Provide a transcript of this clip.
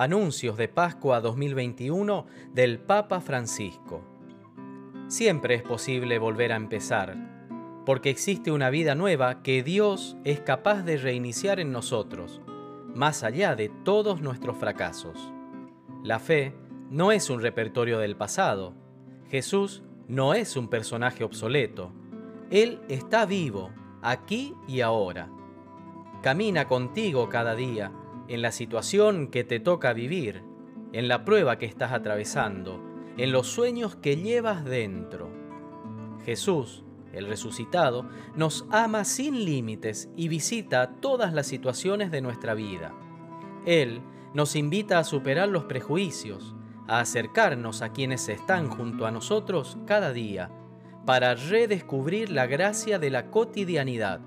Anuncios de Pascua 2021 del Papa Francisco. Siempre es posible volver a empezar, porque existe una vida nueva que Dios es capaz de reiniciar en nosotros, más allá de todos nuestros fracasos. La fe no es un repertorio del pasado. Jesús no es un personaje obsoleto. Él está vivo, aquí y ahora. Camina contigo cada día en la situación que te toca vivir, en la prueba que estás atravesando, en los sueños que llevas dentro. Jesús, el resucitado, nos ama sin límites y visita todas las situaciones de nuestra vida. Él nos invita a superar los prejuicios, a acercarnos a quienes están junto a nosotros cada día, para redescubrir la gracia de la cotidianidad